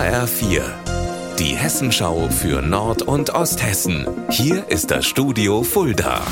HR4, die Hessenschau für Nord- und Osthessen. Hier ist das Studio Fulda.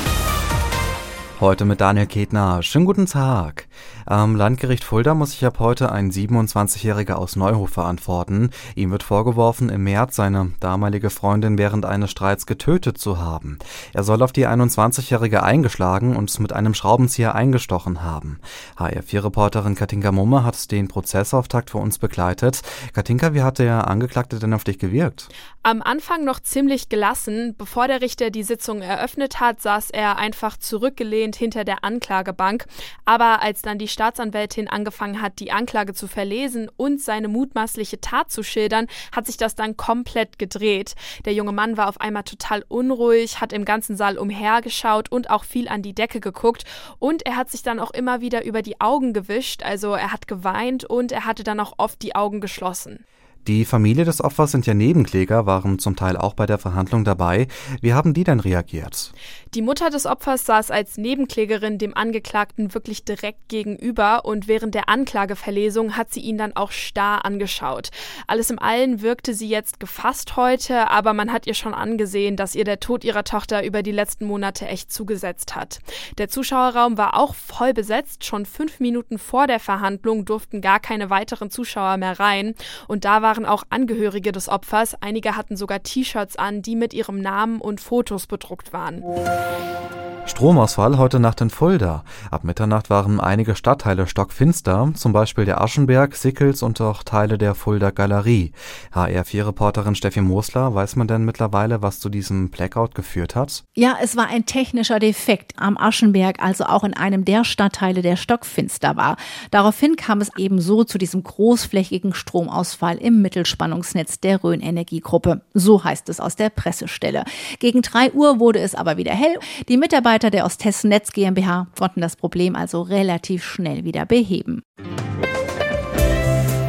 Heute mit Daniel Ketner. Schönen guten Tag. Am Landgericht Fulda muss sich ab heute ein 27-Jähriger aus Neuhof verantworten. Ihm wird vorgeworfen, im März seine damalige Freundin während eines Streits getötet zu haben. Er soll auf die 21-Jährige eingeschlagen und mit einem Schraubenzieher eingestochen haben. HR4-Reporterin Katinka Mumme hat den Prozessauftakt für uns begleitet. Katinka, wie hat der Angeklagte denn auf dich gewirkt? Am Anfang noch ziemlich gelassen. Bevor der Richter die Sitzung eröffnet hat, saß er einfach zurückgelehnt hinter der Anklagebank. Aber als dann die Staatsanwältin angefangen hat, die Anklage zu verlesen und seine mutmaßliche Tat zu schildern, hat sich das dann komplett gedreht. Der junge Mann war auf einmal total unruhig, hat im ganzen Saal umhergeschaut und auch viel an die Decke geguckt. Und er hat sich dann auch immer wieder über die Augen gewischt, also er hat geweint und er hatte dann auch oft die Augen geschlossen. Die Familie des Opfers sind ja Nebenkläger, waren zum Teil auch bei der Verhandlung dabei. Wie haben die denn reagiert? Die Mutter des Opfers saß als Nebenklägerin dem Angeklagten wirklich direkt gegenüber und während der Anklageverlesung hat sie ihn dann auch starr angeschaut. Alles im Allen wirkte sie jetzt gefasst heute, aber man hat ihr schon angesehen, dass ihr der Tod ihrer Tochter über die letzten Monate echt zugesetzt hat. Der Zuschauerraum war auch voll besetzt. Schon fünf Minuten vor der Verhandlung durften gar keine weiteren Zuschauer mehr rein und da waren waren auch Angehörige des Opfers. Einige hatten sogar T-Shirts an, die mit ihrem Namen und Fotos bedruckt waren. Música Stromausfall heute Nacht in Fulda. Ab Mitternacht waren einige Stadtteile stockfinster, zum Beispiel der Aschenberg, Sickels und auch Teile der Fulda Galerie. HR4-Reporterin Steffi Mosler, weiß man denn mittlerweile, was zu diesem Blackout geführt hat? Ja, es war ein technischer Defekt am Aschenberg, also auch in einem der Stadtteile, der stockfinster war. Daraufhin kam es ebenso zu diesem großflächigen Stromausfall im Mittelspannungsnetz der Rhön Energiegruppe. So heißt es aus der Pressestelle. Gegen drei Uhr wurde es aber wieder hell. Die Mitarbeiter der Osthessen Netz GmbH konnten das Problem also relativ schnell wieder beheben.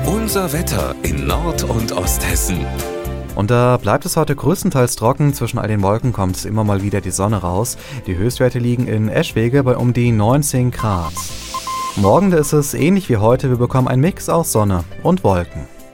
Unser Wetter in Nord- und Osthessen. Und da bleibt es heute größtenteils trocken. Zwischen all den Wolken kommt immer mal wieder die Sonne raus. Die Höchstwerte liegen in Eschwege bei um die 19 Grad. Morgen ist es ähnlich wie heute. Wir bekommen einen Mix aus Sonne und Wolken.